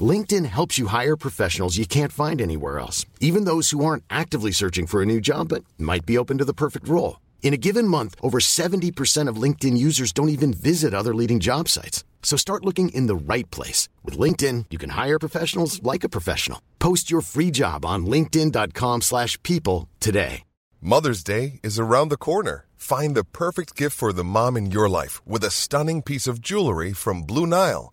LinkedIn helps you hire professionals you can't find anywhere else, even those who aren't actively searching for a new job but might be open to the perfect role. In a given month, over 70% of LinkedIn users don't even visit other leading job sites. So start looking in the right place. With LinkedIn, you can hire professionals like a professional. Post your free job on linkedin.com slash people today. Mother's Day is around the corner. Find the perfect gift for the mom in your life with a stunning piece of jewelry from Blue Nile.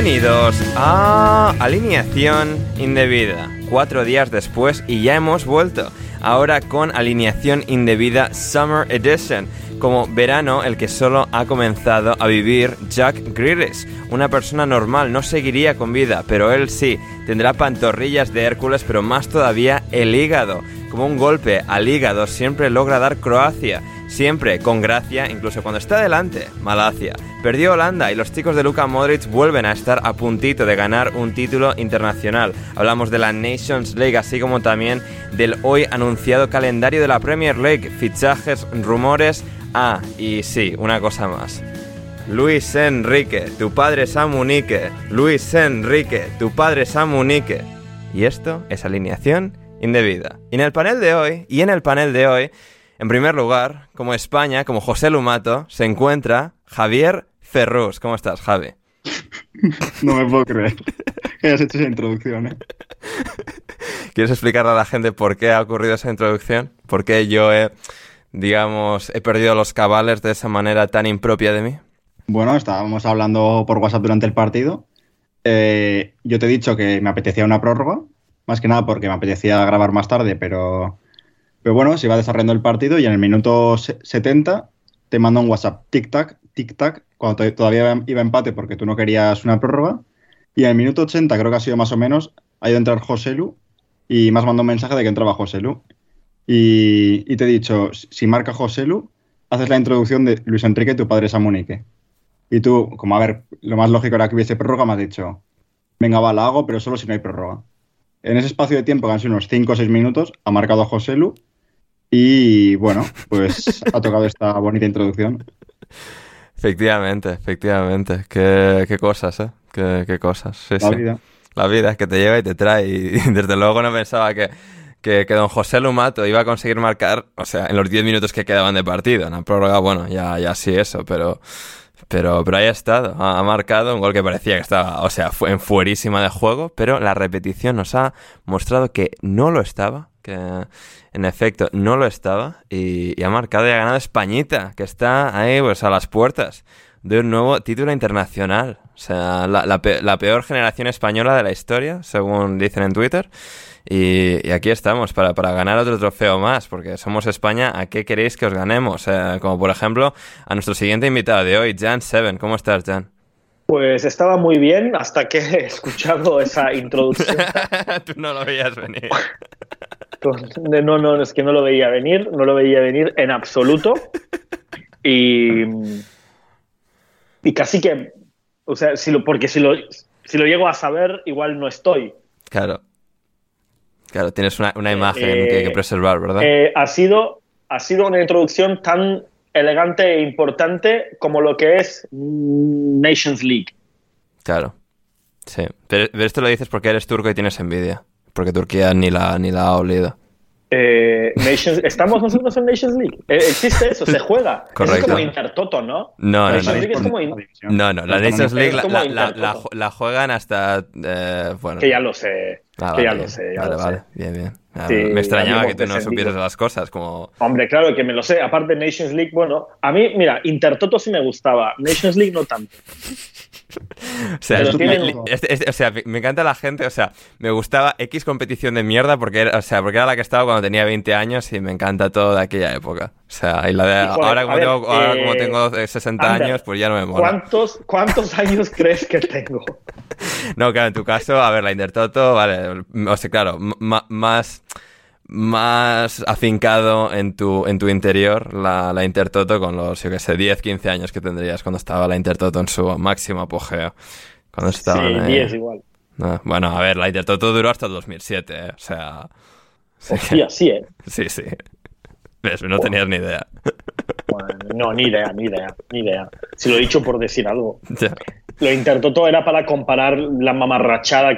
Bienvenidos a Alineación Indebida. Cuatro días después y ya hemos vuelto. Ahora con Alineación Indebida Summer Edition. Como verano, el que solo ha comenzado a vivir Jack Grealish. Una persona normal no seguiría con vida, pero él sí. Tendrá pantorrillas de Hércules, pero más todavía el hígado. Como un golpe al hígado siempre logra dar Croacia siempre con gracia, incluso cuando está delante, Malacia. Perdió Holanda y los chicos de Luka Modric vuelven a estar a puntito de ganar un título internacional. Hablamos de la Nations League, así como también del hoy anunciado calendario de la Premier League, fichajes, rumores. Ah, y sí, una cosa más. Luis Enrique, tu padre es Amunique. Luis Enrique, tu padre es Amunique. Y esto es alineación indebida. Y en el panel de hoy, y en el panel de hoy, en primer lugar, como España, como José Lumato, se encuentra Javier Ferrus. ¿Cómo estás, Javi? No me puedo creer que hayas hecho esa introducción. ¿eh? ¿Quieres explicarle a la gente por qué ha ocurrido esa introducción? ¿Por qué yo he, digamos, he perdido los cabales de esa manera tan impropia de mí? Bueno, estábamos hablando por WhatsApp durante el partido. Eh, yo te he dicho que me apetecía una prórroga, más que nada porque me apetecía grabar más tarde, pero pero bueno, se iba desarrollando el partido y en el minuto 70 te manda un WhatsApp, tic-tac, tic-tac, cuando todavía iba empate porque tú no querías una prórroga. Y en el minuto 80, creo que ha sido más o menos, ha ido a entrar José Lu y me has un mensaje de que entraba José Lu. Y, te he dicho, si marca José Lu, haces la introducción de Luis Enrique, tu padre es Amunique. Y tú, como a ver, lo más lógico era que hubiese prórroga, me has dicho, venga, va, la hago, pero solo si no hay prórroga. En ese espacio de tiempo, que han sido unos 5 o 6 minutos, ha marcado José Lu y bueno, pues ha tocado esta bonita introducción. Efectivamente, efectivamente. Qué, qué cosas, ¿eh? Qué, qué cosas. la vida. La vida es que te lleva y te trae. Y desde luego no pensaba que, que, don José Lumato iba a conseguir marcar, o sea, en los 10 minutos que quedaban de partido. En la prórroga, bueno, ya, ya sí eso, pero, pero, pero ahí ha estado. Ha, marcado un gol que parecía que estaba, o sea, fue en fuerísima de juego, pero la repetición nos ha mostrado que no lo estaba, que en efecto no lo estaba y, ha marcado y ha ganado Españita, que está ahí pues a las puertas de un nuevo título internacional. O sea, la, peor generación española de la historia, según dicen en Twitter. Y, aquí estamos para, ganar otro trofeo más, porque somos España, ¿a qué queréis que os ganemos? como por ejemplo a nuestro siguiente invitado de hoy, Jan Seven. ¿Cómo estás, Jan? Pues estaba muy bien hasta que he escuchado esa introducción. Tú no lo veías venir. No, no, es que no lo veía venir, no lo veía venir en absoluto. Y, y casi que, o sea, si lo, porque si lo, si lo llego a saber, igual no estoy. Claro. Claro, tienes una, una imagen que, que, preservar, ¿verdad? Eh, ha, sido, ha sido una introducción tan elegante e importante como lo que es Nations League. Claro. Sí. Pero, esto lo dices porque eres turco y tienes envidia. Porque Turquía ni la, ni la ha olido. Eh, Nations, ¿Estamos nosotros en Nations League? Eh, ¿Existe eso? ¿Se juega? Correcto. es como Intertoto, ¿no? No, no, no. League es como in- No, no, la Nations League la, juegan hasta. eh, bueno. Que ya lo sé. Ah, que ya vale, lo sé, ya vale, lo vale. sé. Bien, bien. Ah, Sí, me extrañaba que tú no supieras las cosas, como. Hombre, claro que me lo sé. Aparte, Nations League, bueno, a mí, mira, Intertoto sí me gustaba. Nations League no tanto. O sea, es- me- o sea, me encanta la gente, o sea, me gustaba X competición de mierda porque era, o sea, porque era la que estaba cuando tenía 20 años y me encanta todo de aquella época. O sea, y la de Híjole, ahora, como ver, tengo, ahora eh, como tengo eh, 60 Ander, años, pues ya no me mola. ¿Cuántos, ¿Cuántos años crees que tengo? No, claro, en tu caso, a ver, la Intertoto, vale, o sea, claro, más más afincado en tu, en tu interior la, la Intertoto con los, yo que sé, 10, 15 años que tendrías cuando estaba la Intertoto en su máximo apogeo. Cuando Sí, estaban, eh, 10 igual. no, bueno, a ver, la Intertoto duró hasta el 2007, eh, o sea... sí Hostia, sí, ¿eh? sí, sí. ¿Ves? No tenías ni idea. Bueno, no, ni idea, ni idea, ni idea. Si lo he dicho por decir algo. Lo Intertoto era para comparar la mamarrachada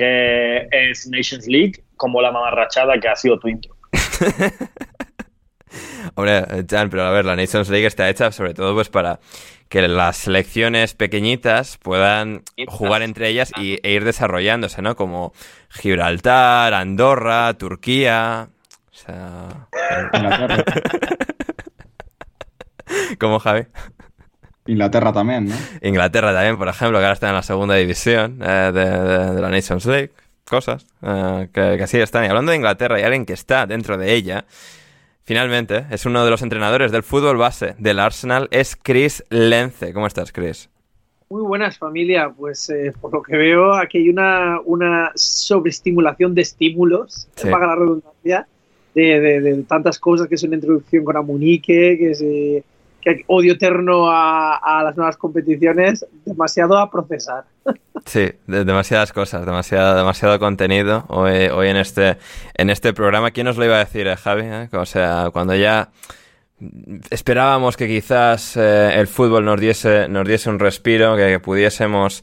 Que es Nations League, como la mamarrachada que ha sido tu intro. Hombre, Jan, pero a ver, la Nations League está hecha sobre todo pues para que las selecciones pequeñitas puedan jugar entre ellas y, e ir desarrollándose, ¿no? Como Gibraltar, Andorra, Turquía... O sea... ¿Cómo, Javi? Inglaterra también, ¿no? Inglaterra también, por ejemplo, que ahora está en la segunda división eh, de, de- de la Nations League. Cosas eh, que, que así están. Y hablando de Inglaterra y alguien que está dentro de ella, finalmente es uno de los entrenadores del fútbol base del Arsenal, es Chris Lence. ¿Cómo estás, Chris? Muy buenas familia, pues eh, por lo que veo aquí hay una, una sobreestimulación de estímulos, Sí. paga la redundancia, de, de- de tantas cosas que es una introducción con Amunique, que es eh, que odio eterno a, las nuevas competiciones, demasiado a procesar. Sí, de- demasiadas cosas, demasiado, demasiado contenido hoy, hoy en este en este programa. ¿Quién nos lo iba a decir, eh, Javi? eh? O sea, cuando ya esperábamos que quizás eh, el fútbol nos diese, nos diese un respiro, que, pudiésemos,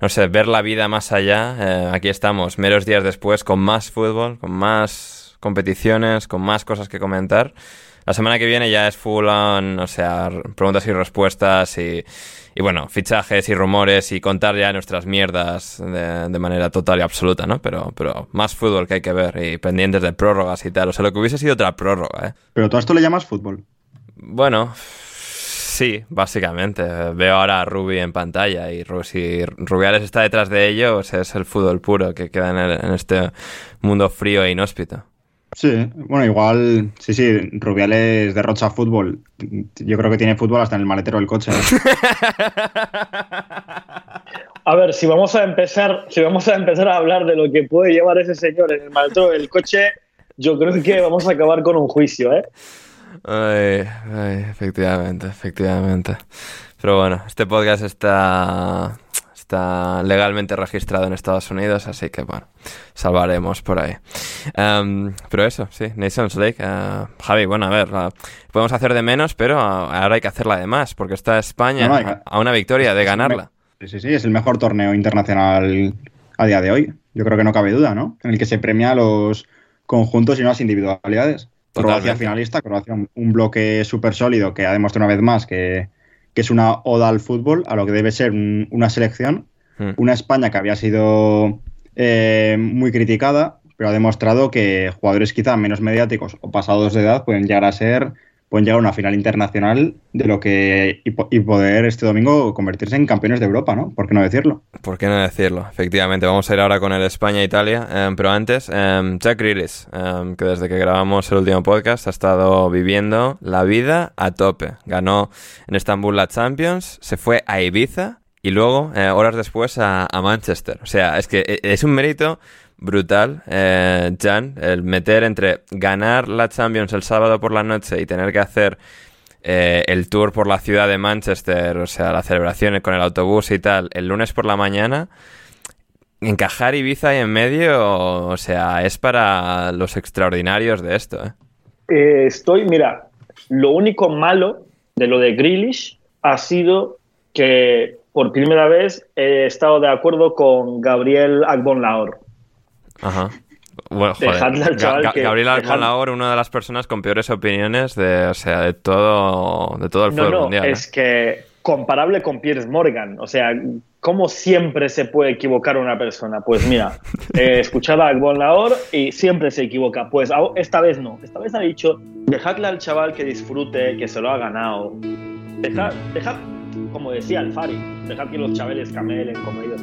no sé, ver la vida más allá. eh, aquí estamos, meros días después, con más fútbol, con más competiciones, con más cosas que comentar. La semana que viene ya es full on, o sea, preguntas y respuestas y, y bueno, fichajes y rumores y contar ya nuestras mierdas de, de manera total y absoluta, ¿no? Pero, pero más fútbol que hay que ver y pendientes de prórrogas y tal. O sea, lo que hubiese sido otra prórroga, ¿eh? Pero tú a esto le llamas fútbol. Bueno, sí, básicamente. Veo ahora a Ruby en pantalla y si Rubiales está detrás de ellos es el fútbol puro que queda en, el- en este mundo frío e inhóspito. Sí, bueno, igual, sí, sí, Rubiales derrocha fútbol. Yo creo que tiene fútbol hasta en el maletero del coche. ¿eh? A ver, si vamos a empezar, si vamos a empezar a hablar de lo que puede llevar ese señor en el maletero del coche, yo creo que vamos a acabar con un juicio, ¿eh? Ay, ay, efectivamente, efectivamente. Pero bueno, este podcast está, está legalmente registrado en Estados Unidos, así que bueno, salvaremos por ahí. Em, pero eso, sí, Nations League. eh, Javi, bueno, a ver, la- podemos hacer de menos, pero ahora hay que hacerla de más, porque está España No, no, a, a una victoria de ganarla. Sí, sí, sí, es el mejor torneo internacional a día de hoy. Yo creo que no cabe duda, ¿no? En el que se premia a los conjuntos y no a las individualidades. Croacia finalista, Croacia un, bloque súper sólido que ha demostrado una vez más que, es una oda al fútbol, a lo que debe ser una selección. Hmm. Una España que había sido eh, muy criticada, pero ha demostrado que jugadores quizá menos mediáticos o pasados de edad pueden llegar a ser pueden llegar a una final internacional de lo que y, poder este domingo convertirse en campeones de Europa, ¿no? ¿Por qué no decirlo? ¿Por qué no decirlo? Efectivamente, vamos a ir ahora con el España-Italia, em, pero antes, em, Jack Grealish, em, que desde que grabamos el último podcast ha estado viviendo la vida a tope. Ganó en Estambul la Champions, se fue a Ibiza y luego, eh, horas después, a, a Manchester. O sea, es que e, es un mérito brutal, eh, Jan, el meter entre ganar la Champions el sábado por la noche y tener que hacer eh, el tour por la ciudad de Manchester, o sea, la celebración con el autobús y tal, el lunes por la mañana, encajar Ibiza ahí en medio, o sea, es para los extraordinarios de esto. ¿eh? estoy, mira, lo único malo de lo de Grealish ha sido que por primera vez he estado de acuerdo con Gabriel Agbonlahor. Ajá. Bueno, joder. Gabriel Alconlaor, una de las personas con peores opiniones de, o sea, de todo, de todo el fútbol no, mundial. Es ¿eh? que comparable con Piers Morgan. O sea, ¿cómo siempre se puede equivocar una persona? Pues mira, he escuchado a Laor y siempre se equivoca. Pues esta vez no. Esta vez ha dicho, dejadle al chaval que disfrute, que se lo ha ganado. Dejad, dejad como decía Alfari, dejad que los chavales camelen como ellos.